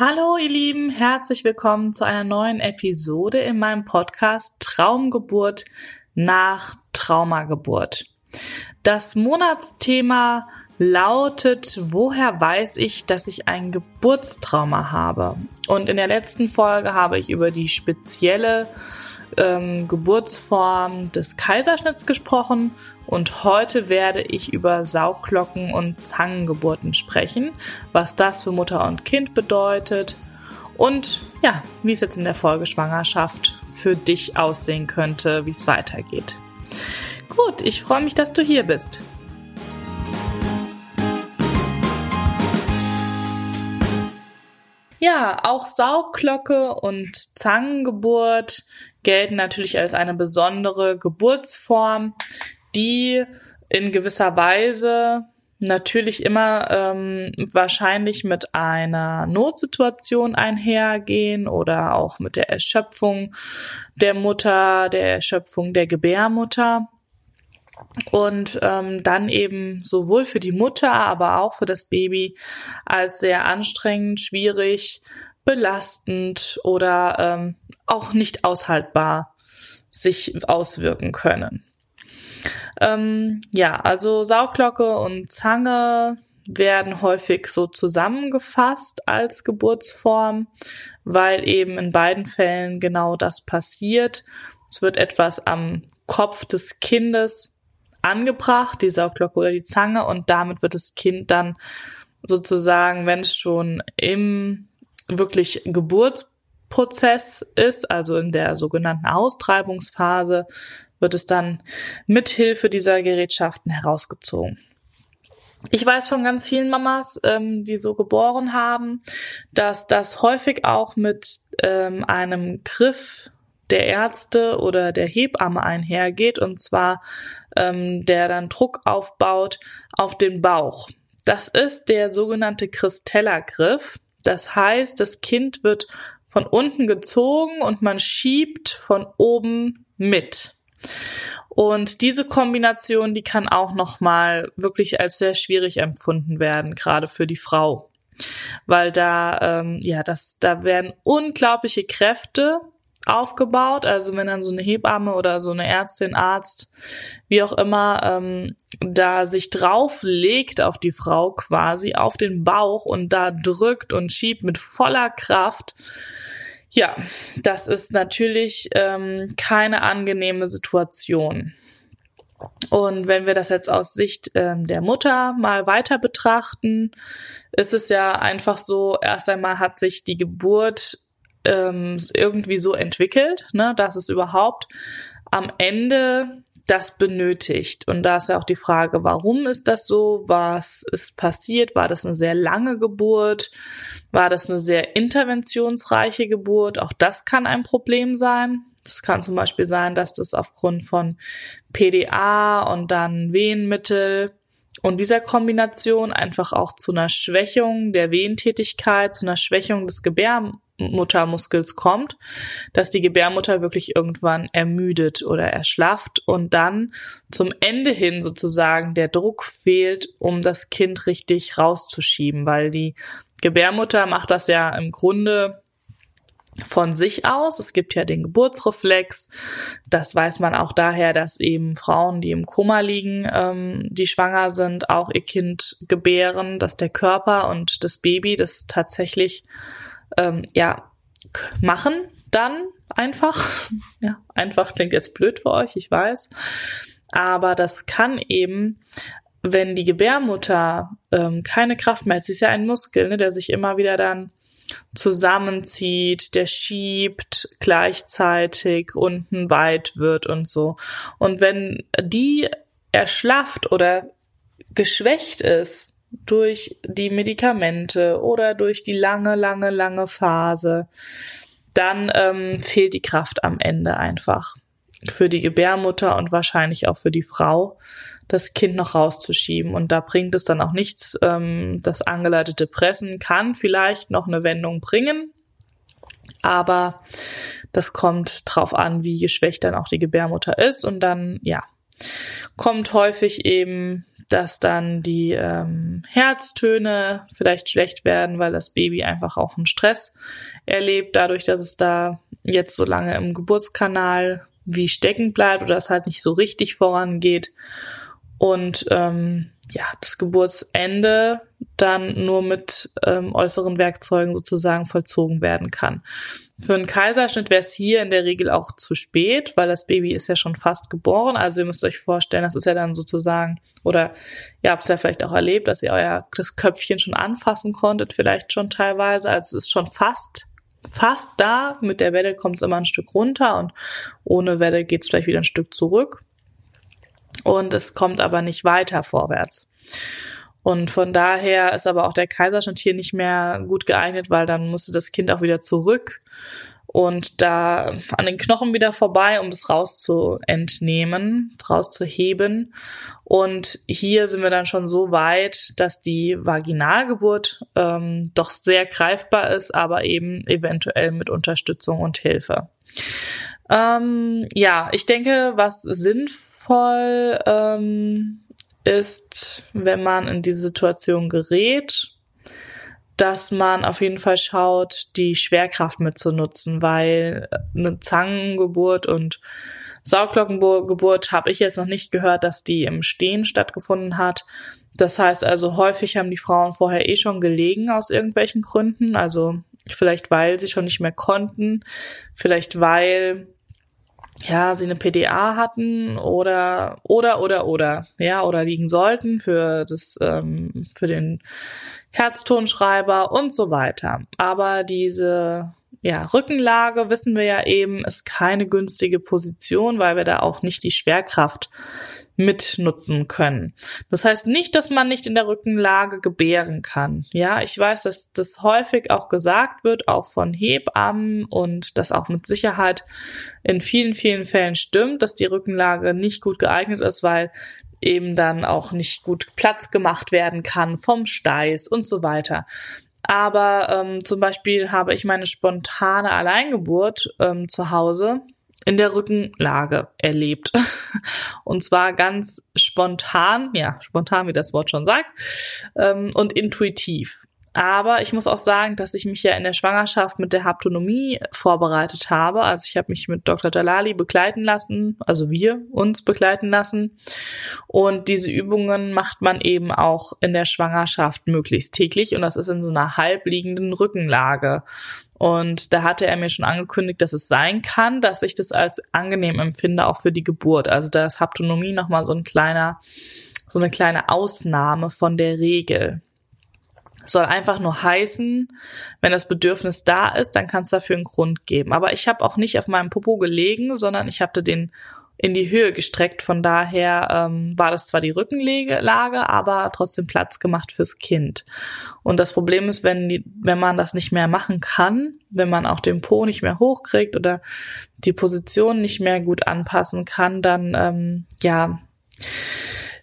Hallo ihr Lieben, herzlich willkommen zu einer neuen Episode in meinem Podcast Traumgeburt nach Traumageburt. Das Monatsthema lautet, woher weiß ich, dass ich ein Geburtstrauma habe? Und in der letzten Folge habe ich über die spezielle ähm, Geburtsform des Kaiserschnitts gesprochen und heute werde ich über Sauglocken und Zangengeburten sprechen, was das für Mutter und Kind bedeutet und ja, wie es jetzt in der Folgeschwangerschaft für dich aussehen könnte, wie es weitergeht. Gut, ich freue mich, dass du hier bist. Ja, auch Saugglocke und Zangengeburt gelten natürlich als eine besondere Geburtsform, die in gewisser Weise natürlich immer ähm, wahrscheinlich mit einer Notsituation einhergehen oder auch mit der Erschöpfung der Mutter, der Erschöpfung der Gebärmutter. Und ähm, dann eben sowohl für die Mutter, aber auch für das Baby als sehr anstrengend, schwierig, belastend oder ähm, auch nicht aushaltbar sich auswirken können. Ähm, ja, also Sauglocke und Zange werden häufig so zusammengefasst als Geburtsform, weil eben in beiden Fällen genau das passiert. Es wird etwas am Kopf des Kindes angebracht, die Sauglocke oder die Zange, und damit wird das Kind dann sozusagen, wenn es schon im wirklich Geburtsprozess ist, also in der sogenannten Austreibungsphase, wird es dann mithilfe dieser Gerätschaften herausgezogen. Ich weiß von ganz vielen Mamas, ähm, die so geboren haben, dass das häufig auch mit ähm, einem Griff der Ärzte oder der Hebamme einhergeht, und zwar ähm, der dann Druck aufbaut auf den Bauch. Das ist der sogenannte Christella-Griff. Das heißt, das Kind wird von unten gezogen und man schiebt von oben mit. Und diese Kombination, die kann auch nochmal wirklich als sehr schwierig empfunden werden, gerade für die Frau. Weil da, ähm, ja, das, da werden unglaubliche Kräfte aufgebaut. Also wenn dann so eine Hebamme oder so eine Ärztin, Arzt, wie auch immer, ähm, da sich drauflegt auf die Frau quasi, auf den Bauch und da drückt und schiebt mit voller Kraft, ja, das ist natürlich ähm, keine angenehme Situation. Und wenn wir das jetzt aus Sicht ähm, der Mutter mal weiter betrachten, ist es ja einfach so, erst einmal hat sich die Geburt ähm, irgendwie so entwickelt, ne, dass es überhaupt am Ende das benötigt. Und da ist ja auch die Frage, warum ist das so? Was ist passiert? War das eine sehr lange Geburt? War das eine sehr interventionsreiche Geburt? Auch das kann ein Problem sein. Es kann zum Beispiel sein, dass das aufgrund von PDA und dann Wehenmittel und dieser Kombination einfach auch zu einer Schwächung der Wehentätigkeit, zu einer Schwächung des Gebär Gebärmuttermuskels kommt, dass die Gebärmutter wirklich irgendwann ermüdet oder erschlafft und dann zum Ende hin sozusagen der Druck fehlt, um das Kind richtig rauszuschieben, weil die Gebärmutter macht das ja im Grunde von sich aus. Es gibt ja den Geburtsreflex. Das weiß man auch daher, dass eben Frauen, die im Koma liegen, ähm, die schwanger sind, auch ihr Kind gebären, dass der Körper und das Baby das tatsächlich ähm, ja, machen dann einfach. Ja, einfach klingt jetzt blöd für euch, ich weiß. Aber das kann eben, wenn die Gebärmutter ähm, keine Kraft mehr hat, sie ist ja ein Muskel, ne, der sich immer wieder dann zusammenzieht, der schiebt gleichzeitig unten weit wird und so. Und wenn die erschlafft oder geschwächt ist, durch die Medikamente oder durch die lange, lange, lange Phase, dann ähm, fehlt die Kraft am Ende einfach für die Gebärmutter und wahrscheinlich auch für die Frau, das Kind noch rauszuschieben. Und da bringt es dann auch nichts. Ähm, das angeleitete Pressen kann vielleicht noch eine Wendung bringen, aber das kommt drauf an, wie geschwächt dann auch die Gebärmutter ist. Und dann, ja, kommt häufig eben dass dann die ähm, Herztöne vielleicht schlecht werden, weil das Baby einfach auch einen Stress erlebt, dadurch, dass es da jetzt so lange im Geburtskanal wie stecken bleibt oder es halt nicht so richtig vorangeht. Und ähm, ja, das Geburtsende dann nur mit ähm, äußeren Werkzeugen sozusagen vollzogen werden kann. Für einen Kaiserschnitt wäre es hier in der Regel auch zu spät, weil das Baby ist ja schon fast geboren. Also ihr müsst euch vorstellen, das ist ja dann sozusagen, oder ihr habt es ja vielleicht auch erlebt, dass ihr euer das Köpfchen schon anfassen konntet, vielleicht schon teilweise. Also es ist schon fast fast da. Mit der Welle kommt es immer ein Stück runter und ohne Welle geht es vielleicht wieder ein Stück zurück und es kommt aber nicht weiter vorwärts. Und von daher ist aber auch der Kaiserschnitt hier nicht mehr gut geeignet, weil dann musste das Kind auch wieder zurück und da an den Knochen wieder vorbei, um das rauszuentnehmen, rauszuheben. Und hier sind wir dann schon so weit, dass die Vaginalgeburt ähm, doch sehr greifbar ist, aber eben eventuell mit Unterstützung und Hilfe. Ähm, ja, ich denke, was sinnvoll ähm, ist, wenn man in diese Situation gerät, dass man auf jeden Fall schaut, die Schwerkraft mitzunutzen, weil eine Zangengeburt und Sauglockengeburt habe ich jetzt noch nicht gehört, dass die im Stehen stattgefunden hat. Das heißt also, häufig haben die Frauen vorher eh schon gelegen aus irgendwelchen Gründen. Also vielleicht weil sie schon nicht mehr konnten, vielleicht weil ja, sie eine PDA hatten oder oder oder oder ja oder liegen sollten für das ähm, für den Herztonschreiber und so weiter. Aber diese ja, Rückenlage wissen wir ja eben, ist keine günstige Position, weil wir da auch nicht die Schwerkraft mitnutzen können. Das heißt nicht, dass man nicht in der Rückenlage gebären kann. Ja, ich weiß, dass das häufig auch gesagt wird, auch von Hebammen und das auch mit Sicherheit in vielen, vielen Fällen stimmt, dass die Rückenlage nicht gut geeignet ist, weil eben dann auch nicht gut Platz gemacht werden kann vom Steiß und so weiter. Aber ähm, zum Beispiel habe ich meine spontane Alleingeburt ähm, zu Hause in der Rückenlage erlebt. Und zwar ganz spontan, ja, spontan, wie das Wort schon sagt, ähm, und intuitiv. Aber ich muss auch sagen, dass ich mich ja in der Schwangerschaft mit der Haptonomie vorbereitet habe. Also ich habe mich mit Dr. Dalali begleiten lassen, also wir uns begleiten lassen. Und diese Übungen macht man eben auch in der Schwangerschaft möglichst täglich. Und das ist in so einer halbliegenden Rückenlage. Und da hatte er mir schon angekündigt, dass es sein kann, dass ich das als angenehm empfinde, auch für die Geburt. Also da ist Haptonomie nochmal so ein kleiner, so eine kleine Ausnahme von der Regel soll einfach nur heißen, wenn das Bedürfnis da ist, dann kann es dafür einen Grund geben. Aber ich habe auch nicht auf meinem Popo gelegen, sondern ich hatte den in die Höhe gestreckt. Von daher ähm, war das zwar die Rückenlage, aber trotzdem Platz gemacht fürs Kind. Und das Problem ist, wenn, die, wenn man das nicht mehr machen kann, wenn man auch den Po nicht mehr hochkriegt oder die Position nicht mehr gut anpassen kann, dann ähm, ja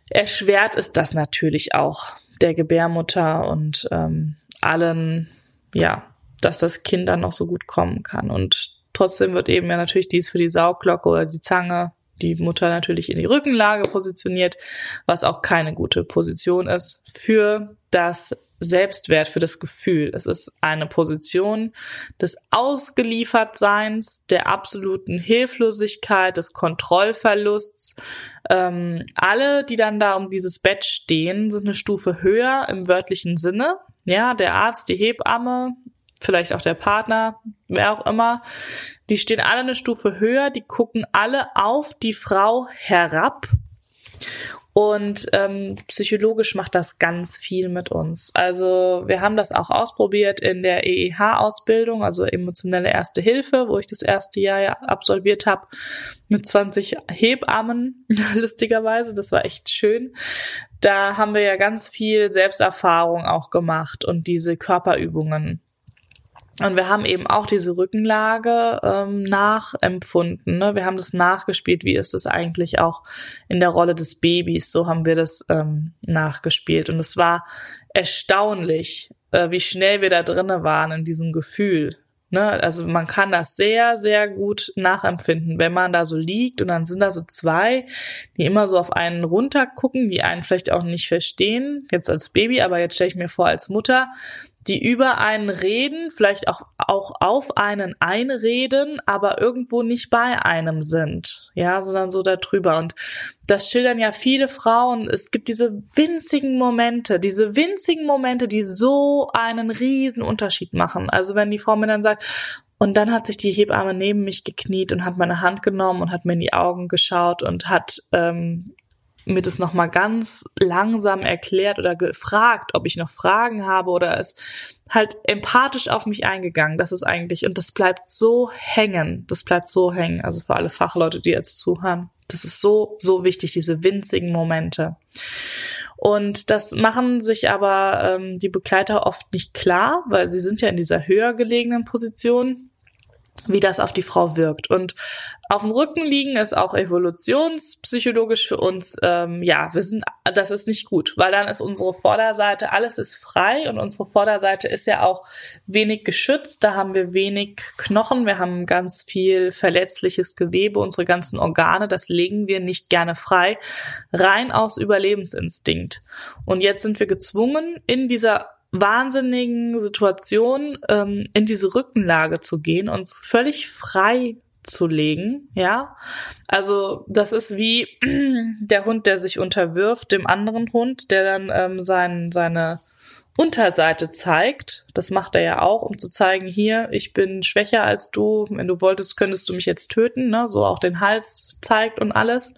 erschwert ist das natürlich auch der Gebärmutter und ähm, allen, ja, dass das Kind dann noch so gut kommen kann. Und trotzdem wird eben ja natürlich dies für die Sauglocke oder die Zange die Mutter natürlich in die Rückenlage positioniert, was auch keine gute Position ist für das Selbstwert, für das Gefühl. Es ist eine Position des Ausgeliefertseins, der absoluten Hilflosigkeit, des Kontrollverlusts. Ähm, alle, die dann da um dieses Bett stehen, sind eine Stufe höher im wörtlichen Sinne. Ja, der Arzt, die Hebamme, vielleicht auch der Partner, wer auch immer, die stehen alle eine Stufe höher, die gucken alle auf die Frau herab. Und ähm, psychologisch macht das ganz viel mit uns. Also wir haben das auch ausprobiert in der EEH-Ausbildung, also emotionelle Erste Hilfe, wo ich das erste Jahr ja absolviert habe mit 20 Hebammen, lustigerweise. Das war echt schön. Da haben wir ja ganz viel Selbsterfahrung auch gemacht und diese Körperübungen und wir haben eben auch diese Rückenlage ähm, nachempfunden. Ne? Wir haben das nachgespielt. Wie ist das eigentlich auch in der Rolle des Babys? So haben wir das ähm, nachgespielt. Und es war erstaunlich, äh, wie schnell wir da drinnen waren in diesem Gefühl. Ne? Also man kann das sehr, sehr gut nachempfinden, wenn man da so liegt und dann sind da so zwei, die immer so auf einen runtergucken, die einen vielleicht auch nicht verstehen, jetzt als Baby, aber jetzt stelle ich mir vor als Mutter, die über einen reden, vielleicht auch, auch auf einen einreden, aber irgendwo nicht bei einem sind. Ja, sondern so darüber. Und das schildern ja viele Frauen. Es gibt diese winzigen Momente, diese winzigen Momente, die so einen riesen Unterschied machen. Also wenn die Frau mir dann sagt, und dann hat sich die Hebamme neben mich gekniet und hat meine Hand genommen und hat mir in die Augen geschaut und hat ähm, mir das nochmal ganz langsam erklärt oder gefragt, ob ich noch Fragen habe oder es halt empathisch auf mich eingegangen. Das ist eigentlich, und das bleibt so hängen. Das bleibt so hängen. Also für alle Fachleute, die jetzt zuhören. Das ist so, so wichtig, diese winzigen Momente. Und das machen sich aber ähm, die Begleiter oft nicht klar, weil sie sind ja in dieser höher gelegenen Position wie das auf die Frau wirkt. Und auf dem Rücken liegen ist auch evolutionspsychologisch für uns, ähm, ja, wir sind, das ist nicht gut, weil dann ist unsere Vorderseite, alles ist frei und unsere Vorderseite ist ja auch wenig geschützt. Da haben wir wenig Knochen, wir haben ganz viel verletzliches Gewebe, unsere ganzen Organe, das legen wir nicht gerne frei, rein aus Überlebensinstinkt. Und jetzt sind wir gezwungen, in dieser wahnsinnigen Situation ähm, in diese Rückenlage zu gehen, uns völlig frei zu legen, ja. Also das ist wie der Hund, der sich unterwirft dem anderen Hund, der dann ähm, sein, seine Unterseite zeigt. Das macht er ja auch, um zu zeigen, hier, ich bin schwächer als du. Wenn du wolltest, könntest du mich jetzt töten, ne? So auch den Hals zeigt und alles.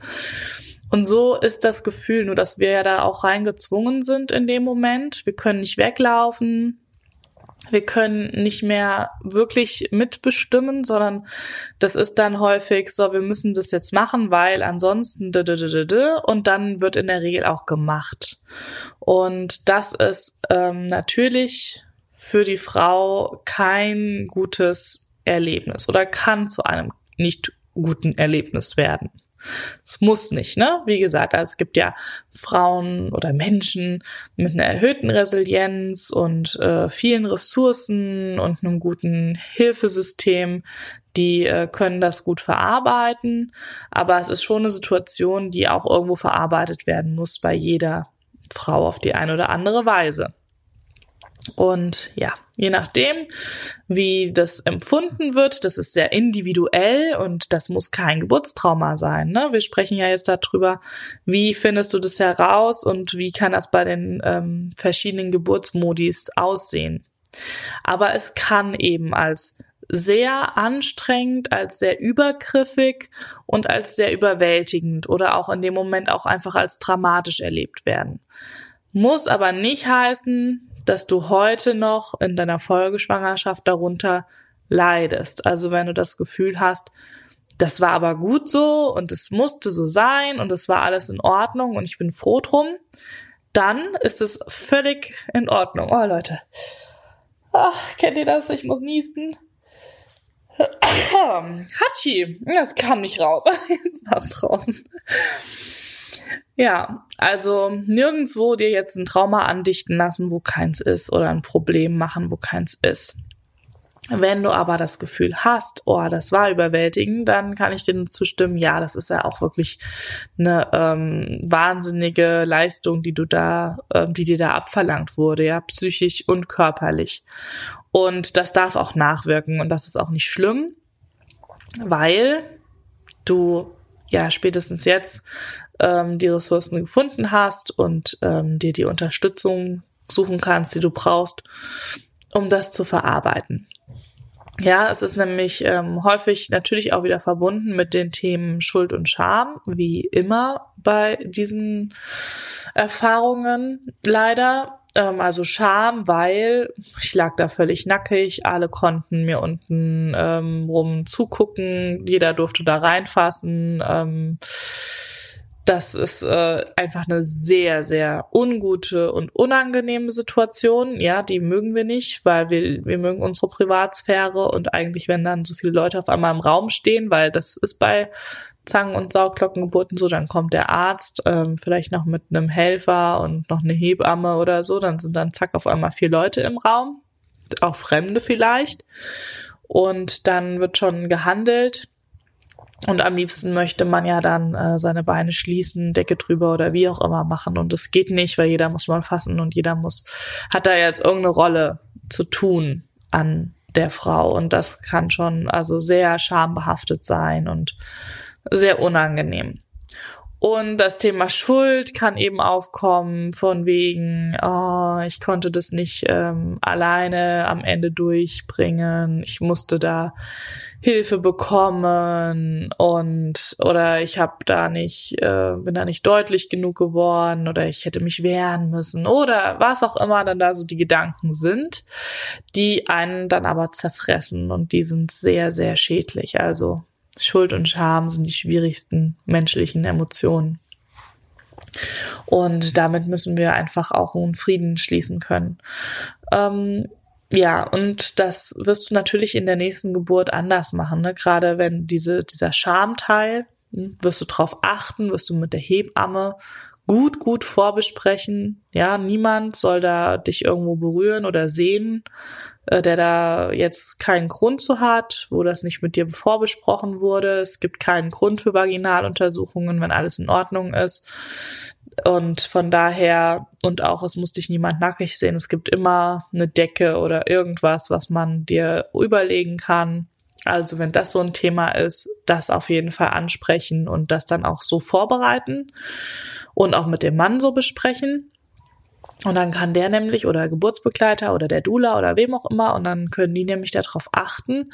Und so ist das Gefühl, nur dass wir ja da auch reingezwungen sind in dem Moment. Wir können nicht weglaufen. Wir können nicht mehr wirklich mitbestimmen, sondern das ist dann häufig so, wir müssen das jetzt machen, weil ansonsten und dann wird in der Regel auch gemacht. Und das ist ähm, natürlich für die Frau kein gutes Erlebnis oder kann zu einem nicht guten Erlebnis werden. Es muss nicht, ne? Wie gesagt, also es gibt ja Frauen oder Menschen mit einer erhöhten Resilienz und äh, vielen Ressourcen und einem guten Hilfesystem, die äh, können das gut verarbeiten. Aber es ist schon eine Situation, die auch irgendwo verarbeitet werden muss bei jeder Frau auf die eine oder andere Weise. Und ja, je nachdem, wie das empfunden wird, das ist sehr individuell und das muss kein Geburtstrauma sein. Ne? Wir sprechen ja jetzt darüber, wie findest du das heraus und wie kann das bei den ähm, verschiedenen Geburtsmodis aussehen. Aber es kann eben als sehr anstrengend, als sehr übergriffig und als sehr überwältigend oder auch in dem Moment auch einfach als dramatisch erlebt werden. Muss aber nicht heißen, dass du heute noch in deiner Folgeschwangerschaft darunter leidest. Also wenn du das Gefühl hast, das war aber gut so und es musste so sein und es war alles in Ordnung und ich bin froh drum, dann ist es völlig in Ordnung. Oh Leute, Ach, kennt ihr das? Ich muss niesen. Hatschi, das kam nicht raus. Jetzt war draußen. Ja, also nirgendwo dir jetzt ein Trauma andichten lassen, wo keins ist, oder ein Problem machen, wo keins ist. Wenn du aber das Gefühl hast, oh, das war überwältigend, dann kann ich dir nur zustimmen, ja, das ist ja auch wirklich eine ähm, wahnsinnige Leistung, die du da, ähm, die dir da abverlangt wurde, ja, psychisch und körperlich. Und das darf auch nachwirken und das ist auch nicht schlimm, weil du ja spätestens jetzt ähm, die Ressourcen gefunden hast und ähm, dir die Unterstützung suchen kannst, die du brauchst, um das zu verarbeiten. Ja, es ist nämlich ähm, häufig natürlich auch wieder verbunden mit den Themen Schuld und Scham, wie immer bei diesen Erfahrungen leider. Ähm, also Scham, weil ich lag da völlig nackig, alle konnten mir unten ähm, rum zugucken, jeder durfte da reinfassen. Ähm, das ist äh, einfach eine sehr, sehr ungute und unangenehme Situation. Ja, die mögen wir nicht, weil wir, wir mögen unsere Privatsphäre und eigentlich, wenn dann so viele Leute auf einmal im Raum stehen, weil das ist bei Zangen- und Sauglockengeburten so, dann kommt der Arzt, ähm, vielleicht noch mit einem Helfer und noch eine Hebamme oder so, dann sind dann zack auf einmal vier Leute im Raum, auch Fremde vielleicht. und dann wird schon gehandelt. Und am liebsten möchte man ja dann äh, seine Beine schließen, Decke drüber oder wie auch immer machen. Und das geht nicht, weil jeder muss mal fassen und jeder muss, hat da jetzt irgendeine Rolle zu tun an der Frau. Und das kann schon also sehr schambehaftet sein und sehr unangenehm. Und das Thema Schuld kann eben aufkommen von wegen, oh, ich konnte das nicht ähm, alleine am Ende durchbringen. Ich musste da Hilfe bekommen und oder ich habe da nicht, äh, bin da nicht deutlich genug geworden oder ich hätte mich wehren müssen oder was auch immer dann da so die Gedanken sind, die einen dann aber zerfressen und die sind sehr, sehr schädlich. Also Schuld und Scham sind die schwierigsten menschlichen Emotionen. Und damit müssen wir einfach auch einen Frieden schließen können. Ähm, ja, und das wirst du natürlich in der nächsten Geburt anders machen. Ne? Gerade wenn diese, dieser Schamteil, hm, wirst du drauf achten, wirst du mit der Hebamme gut, gut vorbesprechen. Ja, niemand soll da dich irgendwo berühren oder sehen, äh, der da jetzt keinen Grund zu hat, wo das nicht mit dir vorbesprochen wurde. Es gibt keinen Grund für Vaginaluntersuchungen, wenn alles in Ordnung ist. Und von daher, und auch es muss dich niemand nackig sehen. Es gibt immer eine Decke oder irgendwas, was man dir überlegen kann. Also wenn das so ein Thema ist, das auf jeden Fall ansprechen und das dann auch so vorbereiten und auch mit dem Mann so besprechen. Und dann kann der nämlich oder Geburtsbegleiter oder der Dula oder wem auch immer und dann können die nämlich darauf achten,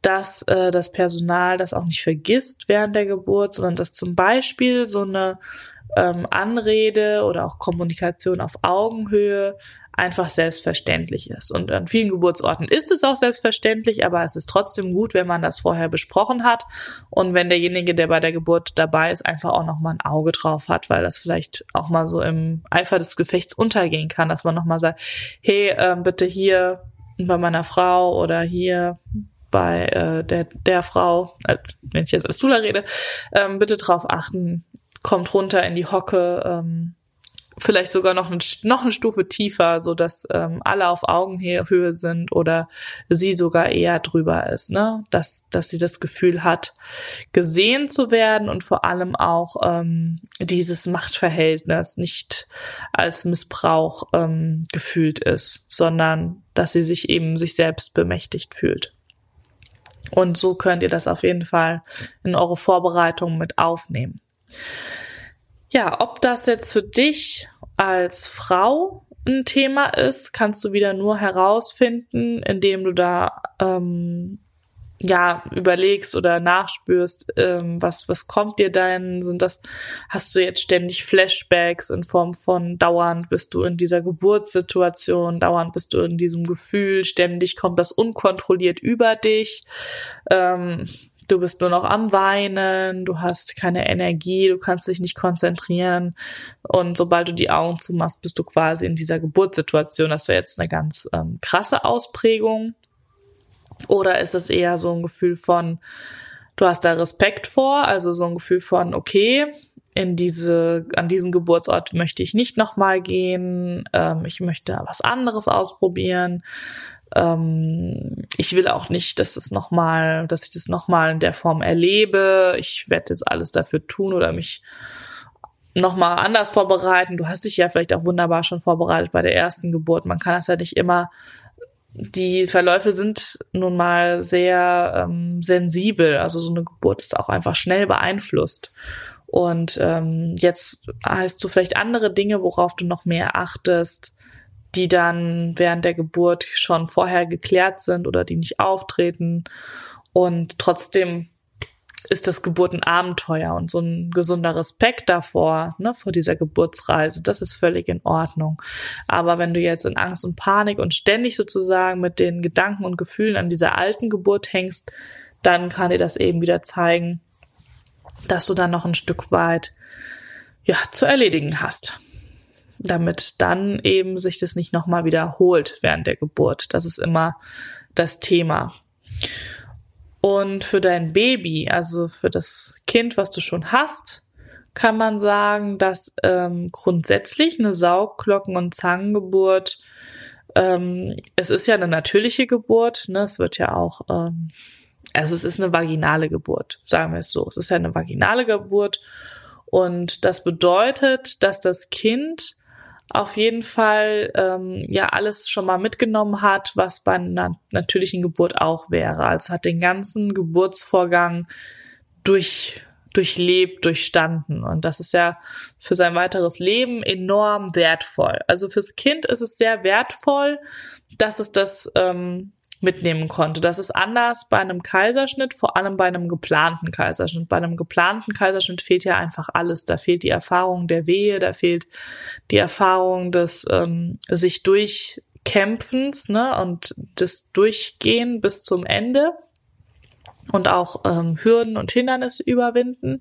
dass äh, das Personal das auch nicht vergisst während der Geburt, sondern dass zum Beispiel so eine ähm, Anrede oder auch Kommunikation auf Augenhöhe einfach selbstverständlich ist. Und an vielen Geburtsorten ist es auch selbstverständlich, aber es ist trotzdem gut, wenn man das vorher besprochen hat und wenn derjenige, der bei der Geburt dabei ist, einfach auch noch mal ein Auge drauf hat, weil das vielleicht auch mal so im Eifer des Gefechts untergehen kann, dass man noch mal sagt, hey, äh, bitte hier bei meiner Frau oder hier bei äh, der, der Frau, äh, wenn ich jetzt als Dula rede, ähm, bitte drauf achten, kommt runter in die Hocke, ähm, vielleicht sogar noch, ein, noch eine Stufe tiefer, so dass ähm, alle auf Augenhöhe sind oder sie sogar eher drüber ist, ne? Dass, dass sie das Gefühl hat, gesehen zu werden und vor allem auch ähm, dieses Machtverhältnis nicht als Missbrauch ähm, gefühlt ist, sondern dass sie sich eben sich selbst bemächtigt fühlt. Und so könnt ihr das auf jeden Fall in eure Vorbereitung mit aufnehmen. Ja, ob das jetzt für dich als Frau ein Thema ist, kannst du wieder nur herausfinden, indem du da ähm, ja überlegst oder nachspürst, ähm, was was kommt dir denn? Sind das hast du jetzt ständig Flashbacks in Form von dauernd bist du in dieser Geburtssituation, dauernd bist du in diesem Gefühl, ständig kommt das unkontrolliert über dich. Ähm, du bist nur noch am Weinen, du hast keine Energie, du kannst dich nicht konzentrieren und sobald du die Augen zumachst, bist du quasi in dieser Geburtssituation. Das wäre jetzt eine ganz ähm, krasse Ausprägung. Oder ist es eher so ein Gefühl von, du hast da Respekt vor, also so ein Gefühl von, okay, in diese, an diesen Geburtsort möchte ich nicht nochmal gehen, ähm, ich möchte was anderes ausprobieren. Ähm, ich will auch nicht, dass es noch mal, dass ich das noch mal in der Form erlebe. Ich werde jetzt alles dafür tun oder mich noch mal anders vorbereiten. Du hast dich ja vielleicht auch wunderbar schon vorbereitet bei der ersten Geburt. Man kann das ja nicht immer die Verläufe sind nun mal sehr ähm, sensibel. Also so eine Geburt ist auch einfach schnell beeinflusst. Und ähm, jetzt hast du vielleicht andere Dinge, worauf du noch mehr achtest die dann während der Geburt schon vorher geklärt sind oder die nicht auftreten. Und trotzdem ist das Geburt ein Abenteuer und so ein gesunder Respekt davor, ne, vor dieser Geburtsreise, das ist völlig in Ordnung. Aber wenn du jetzt in Angst und Panik und ständig sozusagen mit den Gedanken und Gefühlen an dieser alten Geburt hängst, dann kann dir das eben wieder zeigen, dass du dann noch ein Stück weit, ja, zu erledigen hast damit dann eben sich das nicht nochmal wiederholt während der Geburt. Das ist immer das Thema. Und für dein Baby, also für das Kind, was du schon hast, kann man sagen, dass ähm, grundsätzlich eine Sauglocken- und Zangengeburt Ähm, es ist ja eine natürliche Geburt, ne? Es wird ja auch, ähm, also es ist eine vaginale Geburt, sagen wir es so. Es ist ja eine vaginale Geburt und das bedeutet, dass das Kind auf jeden Fall ähm, ja alles schon mal mitgenommen hat, was bei einer natürlichen Geburt auch wäre. Also hat den ganzen Geburtsvorgang durch durchlebt, durchstanden. Und das ist ja für sein weiteres Leben enorm wertvoll. Also fürs Kind ist es sehr wertvoll, dass es das ähm, mitnehmen konnte. Das ist anders bei einem Kaiserschnitt, vor allem bei einem geplanten Kaiserschnitt. Bei einem geplanten Kaiserschnitt fehlt ja einfach alles. Da fehlt die Erfahrung der Wehe, da fehlt die Erfahrung des ähm, sich durchkämpfens ne, und des Durchgehen bis zum Ende und auch ähm, Hürden und Hindernisse überwinden.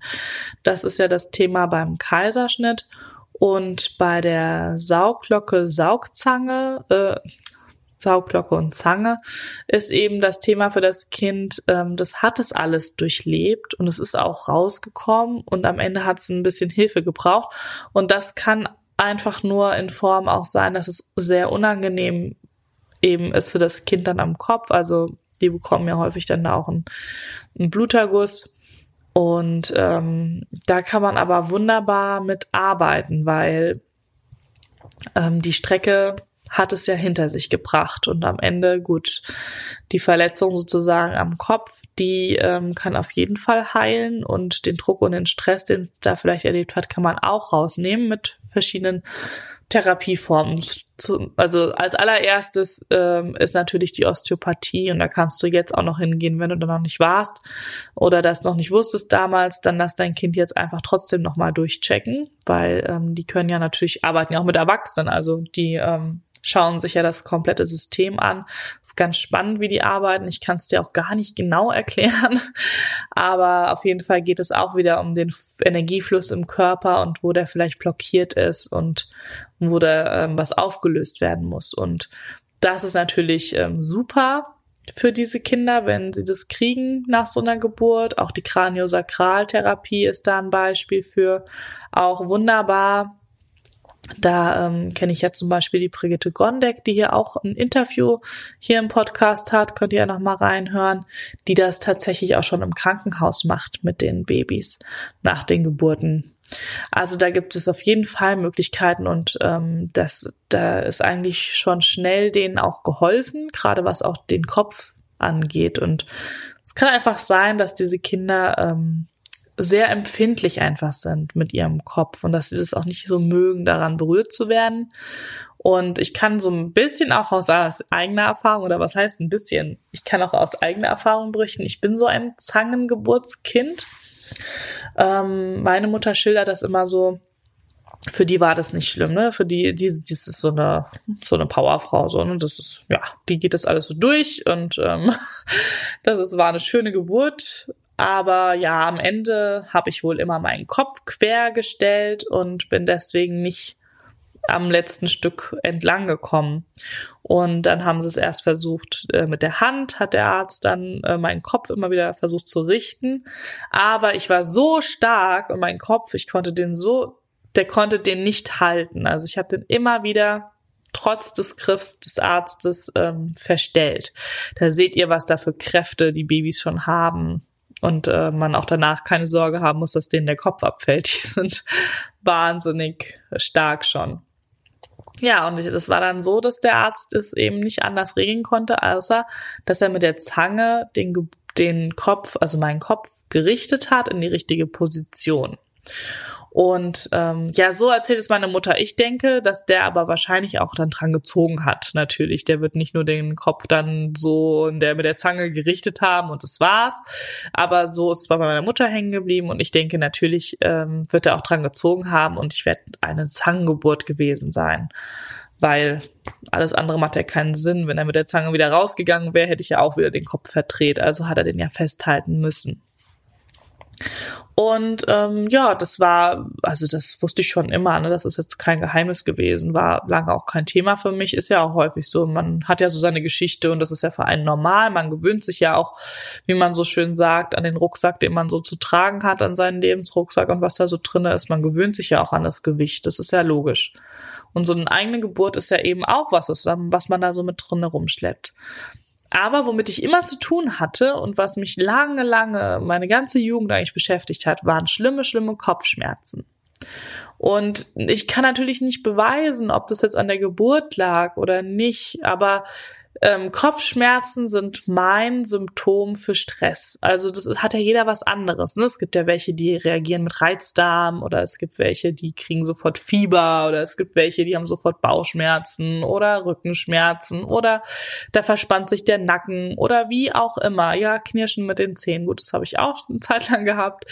Das ist ja das Thema beim Kaiserschnitt. Und bei der Saugglocke, Saugzange, äh, Saugglocke und Zange ist eben das Thema für das Kind, ähm, das hat es alles durchlebt und es ist auch rausgekommen und am Ende hat es ein bisschen Hilfe gebraucht. Und das kann einfach nur in Form auch sein, dass es sehr unangenehm eben ist für das Kind dann am Kopf. Also die bekommen ja häufig dann da auch einen, einen Bluterguss. Und ähm, da kann man aber wunderbar mit arbeiten, weil ähm, die Strecke hat es ja hinter sich gebracht. Und am Ende, gut, die Verletzung sozusagen am Kopf, die ähm, kann auf jeden Fall heilen und den Druck und den Stress, den es da vielleicht erlebt hat, kann man auch rausnehmen mit verschiedenen Therapieformen. also als allererstes ähm, ist natürlich die Osteopathie und da kannst du jetzt auch noch hingehen, wenn du da noch nicht warst oder das noch nicht wusstest damals, dann lass dein Kind jetzt einfach trotzdem nochmal durchchecken, weil ähm, die können ja natürlich arbeiten ja auch mit Erwachsenen, also die ähm, schauen sich ja das komplette System an. Ist ganz spannend, wie die arbeiten. Ich kann es dir auch gar nicht genau erklären, aber auf jeden Fall geht es auch wieder um den Energiefluss im Körper und wo der vielleicht blockiert ist und wo da ähm, was aufgelöst werden muss. Und das ist natürlich ähm, super für diese Kinder, wenn sie das kriegen nach so einer Geburt. Auch die Kraniosakraltherapie ist da ein Beispiel für. Auch wunderbar da ähm, kenne ich ja zum Beispiel die Brigitte Gondek, die hier auch ein Interview hier im Podcast hat, könnt ihr ja noch mal reinhören, die das tatsächlich auch schon im Krankenhaus macht mit den Babys nach den Geburten. Also da gibt es auf jeden Fall Möglichkeiten und ähm, das, da ist eigentlich schon schnell denen auch geholfen, gerade was auch den Kopf angeht. Und es kann einfach sein, dass diese Kinder ähm, sehr empfindlich einfach sind mit ihrem Kopf und dass sie das auch nicht so mögen, daran berührt zu werden. Und ich kann so ein bisschen auch aus eigener Erfahrung, oder was heißt ein bisschen? Ich kann auch aus eigener Erfahrung berichten. Ich bin so ein Zangengeburtskind. Ähm, meine Mutter schildert das immer so, für die war das nicht schlimm, ne? Für die, die, die ist so eine, so eine Powerfrau, so, ne? Das ist, ja, die geht das alles so durch und ähm, das ist, war eine schöne Geburt. Aber ja, am Ende habe ich wohl immer meinen Kopf quer gestellt und bin deswegen nicht am letzten Stück entlang gekommen. Und dann haben sie es erst versucht äh, mit der Hand, hat der Arzt dann äh, meinen Kopf immer wieder versucht zu richten. Aber ich war so stark und mein Kopf, ich konnte den so, der konnte den nicht halten. Also ich habe den immer wieder trotz des Griffs des Arztes ähm, verstellt. Da seht ihr, was da für Kräfte die Babys schon haben und äh, man auch danach keine Sorge haben muss, dass denen der Kopf abfällt. Die sind wahnsinnig stark schon. Ja, und es war dann so, dass der Arzt es eben nicht anders regeln konnte, außer dass er mit der Zange den, den Kopf, also meinen Kopf gerichtet hat in die richtige Position. Und ähm, ja, so erzählt es meine Mutter. Ich denke, dass der aber wahrscheinlich auch dann dran gezogen hat, natürlich. Der wird nicht nur den Kopf dann so in der mit der Zange gerichtet haben und das war's. Aber so ist es bei meiner Mutter hängen geblieben und ich denke, natürlich ähm, wird er auch dran gezogen haben und ich werde eine Zangengeburt gewesen sein. Weil alles andere macht ja keinen Sinn. Wenn er mit der Zange wieder rausgegangen wäre, hätte ich ja auch wieder den Kopf verdreht. Also hat er den ja festhalten müssen. Und ähm, ja, das war, also das wusste ich schon immer, ne? das ist jetzt kein Geheimnis gewesen, war lange auch kein Thema für mich, ist ja auch häufig so. Man hat ja so seine Geschichte und das ist ja für einen normal. Man gewöhnt sich ja auch, wie man so schön sagt, an den Rucksack, den man so zu tragen hat, an seinen Lebensrucksack und was da so drinne ist. Man gewöhnt sich ja auch an das Gewicht, das ist ja logisch. Und so eine eigene Geburt ist ja eben auch was, was man da so mit drin rumschleppt. Aber womit ich immer zu tun hatte und was mich lange, lange, meine ganze Jugend eigentlich beschäftigt hat, waren schlimme, schlimme Kopfschmerzen. Und ich kann natürlich nicht beweisen, ob das jetzt an der Geburt lag oder nicht, aber ähm, Kopfschmerzen sind mein Symptom für Stress. Also das hat ja jeder was anderes. Ne? Es gibt ja welche, die reagieren mit Reizdarm oder es gibt welche, die kriegen sofort Fieber oder es gibt welche, die haben sofort Bauchschmerzen oder Rückenschmerzen oder da verspannt sich der Nacken oder wie auch immer. Ja, Knirschen mit den Zähnen. Gut, das habe ich auch eine Zeit lang gehabt.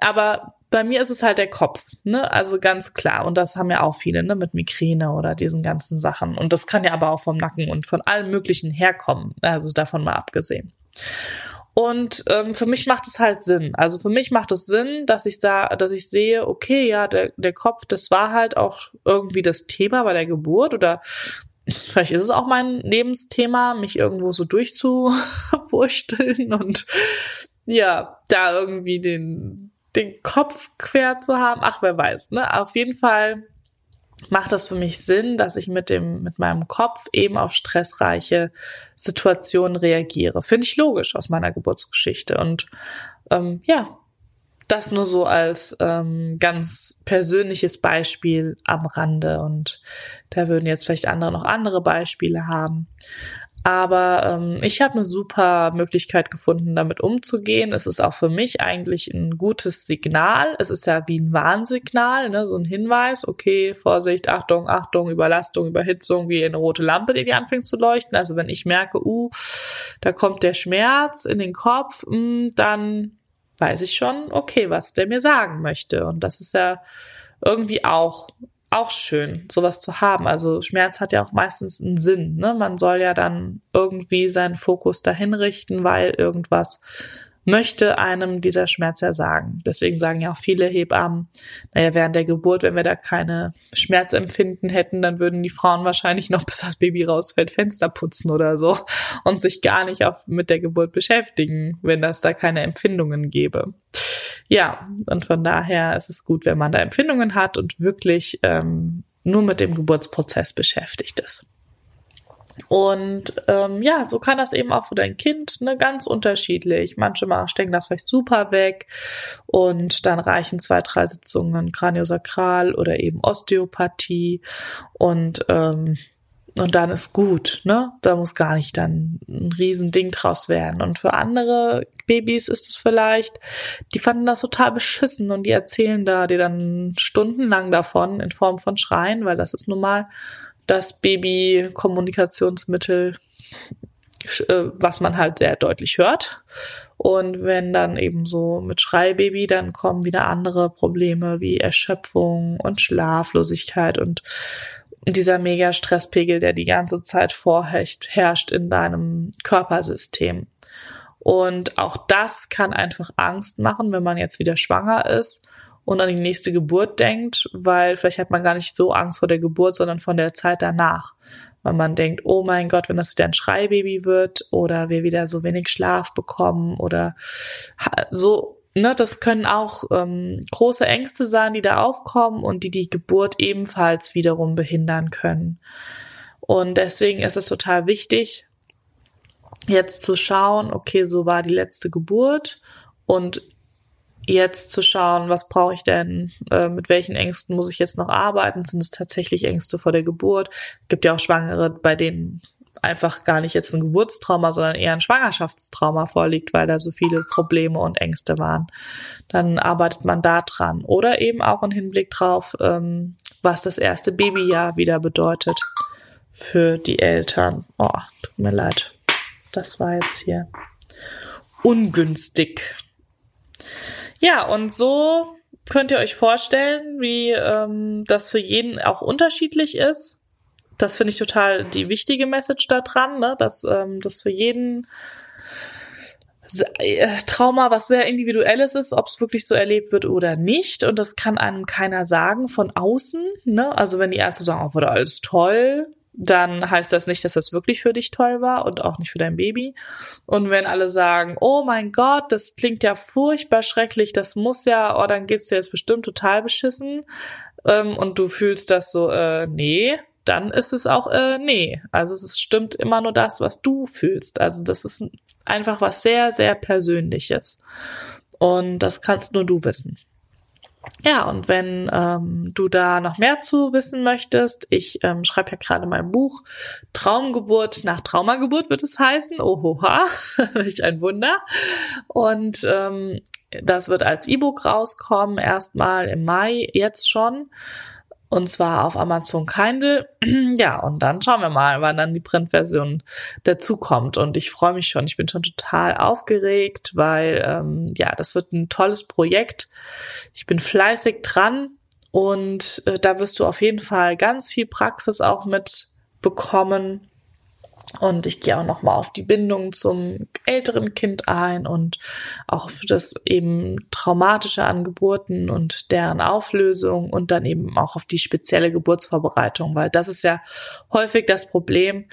Aber bei mir ist es halt der Kopf, ne? Also ganz klar. Und das haben ja auch viele, ne? Mit Migräne oder diesen ganzen Sachen. Und das kann ja aber auch vom Nacken und von allem Möglichen herkommen. Also davon mal abgesehen. Und ähm, für mich macht es halt Sinn. Also für mich macht es Sinn, dass ich da, dass ich sehe, okay, ja, der, der Kopf, das war halt auch irgendwie das Thema bei der Geburt oder vielleicht ist es auch mein Lebensthema, mich irgendwo so durchzuwursteln und ja, da irgendwie den, den Kopf quer zu haben. Ach, wer weiß, ne? Auf jeden Fall macht das für mich Sinn, dass ich mit dem, mit meinem Kopf eben auf stressreiche Situationen reagiere. Finde ich logisch aus meiner Geburtsgeschichte. Und ähm, ja, das nur so als ähm, ganz persönliches Beispiel am Rande. Und da würden jetzt vielleicht andere noch andere Beispiele haben. Aber ähm, ich habe eine super Möglichkeit gefunden, damit umzugehen. Es ist auch für mich eigentlich ein gutes Signal. Es ist ja wie ein Warnsignal, ne? so ein Hinweis, okay, Vorsicht, Achtung, Achtung, Überlastung, Überhitzung, wie eine rote Lampe, die, die anfängt zu leuchten. Also wenn ich merke, uh, da kommt der Schmerz in den Kopf, mh, hm, dann weiß ich schon, okay, was der mir sagen möchte. Und das ist ja irgendwie auch auch schön, sowas zu haben. Also Schmerz hat ja auch meistens einen Sinn. Ne? Man soll ja dann irgendwie seinen Fokus dahin richten, weil irgendwas möchte einem dieser Schmerz ja sagen. Deswegen sagen ja auch viele Hebammen, naja, während der Geburt, wenn wir da keine Schmerzempfinden hätten, dann würden die Frauen wahrscheinlich noch, bis das Baby rausfällt, Fenster putzen oder so und sich gar nicht auf, mit der Geburt beschäftigen, wenn das da keine Empfindungen gäbe. Ja, und von daher ist es gut, wenn man da Empfindungen hat und wirklich ähm, nur mit dem Geburtsprozess beschäftigt ist. Und ähm, ja, so kann das eben auch für dein Kind ne, ganz unterschiedlich. Manche mal stecken das vielleicht super weg und dann reichen zwei, drei Sitzungen Kraniosakral oder eben Osteopathie und ähm, und dann ist gut, ne? Da muss gar nicht dann ein Riesending draus werden. Und für andere Babys ist es vielleicht, die fanden das total beschissen und die erzählen da dir dann stundenlang davon in Form von Schreien, weil das ist nun mal das Baby-Kommunikationsmittel, äh, was man halt sehr deutlich hört. Und wenn dann eben so mit Schreibaby, dann kommen wieder andere Probleme wie Erschöpfung und Schlaflosigkeit und dieser mega Stresspegel, der die ganze Zeit vorherrscht, herrscht in deinem Körpersystem. Und auch das kann einfach Angst machen, wenn man jetzt wieder schwanger ist und an die nächste Geburt denkt, weil vielleicht hat man gar nicht so Angst vor der Geburt, sondern von der Zeit danach. Weil man denkt, oh mein Gott, wenn das wieder ein Schreibaby wird oder wir wieder so wenig Schlaf bekommen oder so ne, das können auch ähm, große Ängste sein, die da aufkommen und die die Geburt ebenfalls wiederum behindern können. Und deswegen ist es total wichtig, jetzt zu schauen, okay, so war die letzte Geburt und jetzt zu schauen, was brauche ich denn, äh, mit welchen Ängsten muss ich jetzt noch arbeiten? Sind es tatsächlich Ängste vor der Geburt? Es gibt ja auch Schwangere, bei denen einfach gar nicht jetzt ein Geburtstrauma, sondern eher ein Schwangerschaftstrauma vorliegt, weil da so viele Probleme und Ängste waren. Dann arbeitet man da dran. Oder eben auch im Hinblick drauf, ähm, was das erste Babyjahr wieder bedeutet für die Eltern. Oh, tut mir leid. Das war jetzt hier ungünstig. Ja, und so könnt ihr euch vorstellen, wie ähm, das für jeden auch unterschiedlich ist das finde ich total die wichtige Message da dran, ne? dass ähm, das für jeden äh, Trauma, was sehr individuelles ist, ob es wirklich so erlebt wird oder nicht. Und das kann einem keiner sagen von außen. Ne? Also wenn die Ärzte sagen, oh, wurde alles toll, dann heißt das nicht, dass das wirklich für dich toll war und auch nicht für dein Baby. Und wenn alle sagen, oh mein Gott, das klingt ja furchtbar schrecklich, das muss ja, oh, dann geht's dir jetzt bestimmt total beschissen. Ähm, und du fühlst das so, äh, nee, dann ist es auch, äh, nee. Also es stimmt immer nur das, was du fühlst. Also das ist einfach was sehr, sehr Persönliches. Und das kannst nur du wissen. Ja, und wenn ähm, du da noch mehr zu wissen möchtest, ich ähm, schreibe ja gerade mein Buch Traumgeburt nach Traumageburt wird es heißen. Ohoha, welch ein Wunder. Und ähm, das wird als E-Book rauskommen, erstmal im Mai, jetzt schon. Und zwar auf Amazon Kindle. Ja, und dann schauen wir mal, wann dann die Printversion dazukommt. Und ich freue mich schon. Ich bin schon total aufgeregt, weil ähm, ja, das wird ein tolles Projekt. Ich bin fleißig dran und äh, da wirst du auf jeden Fall ganz viel Praxis auch mitbekommen. Und ich gehe auch nochmal auf die Bindung zum älteren Kind ein und auch auf das eben traumatische an Geburten und deren Auflösung und dann eben auch auf die spezielle Geburtsvorbereitung, weil das ist ja häufig das Problem,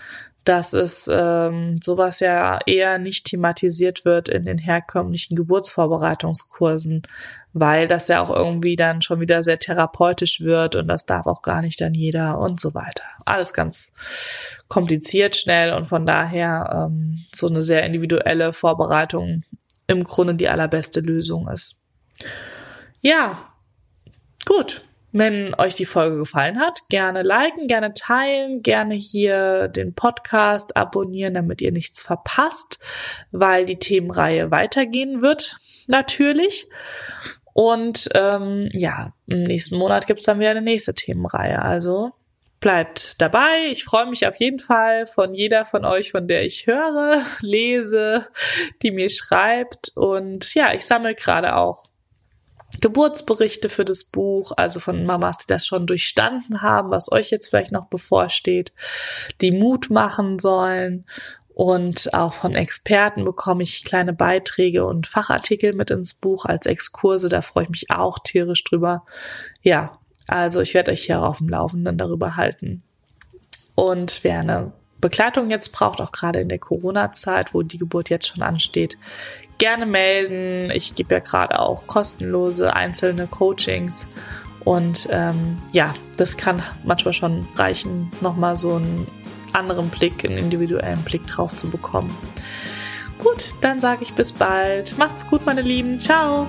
dass es ähm, sowas ja eher nicht thematisiert wird in den herkömmlichen Geburtsvorbereitungskursen, weil das ja auch irgendwie dann schon wieder sehr therapeutisch wird und das darf auch gar nicht dann jeder und so weiter. Alles ganz kompliziert, schnell und von daher ähm, so eine sehr individuelle Vorbereitung im Grunde die allerbeste Lösung ist. Ja, gut. Wenn euch die Folge gefallen hat, gerne liken, gerne teilen, gerne hier den Podcast abonnieren, damit ihr nichts verpasst, weil die Themenreihe weitergehen wird, natürlich. Und ähm, ja, im nächsten Monat gibt's dann wieder eine nächste Themenreihe. Also bleibt dabei. Ich freue mich auf jeden Fall von jeder von euch, von der ich höre, lese, die mir schreibt. Und ja, ich sammle gerade auch Geburtsberichte für das Buch, also von Mamas, die das schon durchstanden haben, was euch jetzt vielleicht noch bevorsteht, die Mut machen sollen. Und auch von Experten bekomme ich kleine Beiträge und Fachartikel mit ins Buch als Exkurse. Da freue ich mich auch tierisch drüber. Ja, also ich werde euch hier auf dem Laufenden darüber halten. Und wer eine Begleitung jetzt braucht, auch gerade in der Corona-Zeit, wo die Geburt jetzt schon ansteht, gerne melden. Ich gebe ja gerade auch kostenlose einzelne Coachings. Und ähm, ja, das kann manchmal schon reichen, nochmal so einen anderen Blick, einen individuellen Blick drauf zu bekommen. Gut, dann sage ich bis bald. Macht's gut, meine Lieben. Ciao.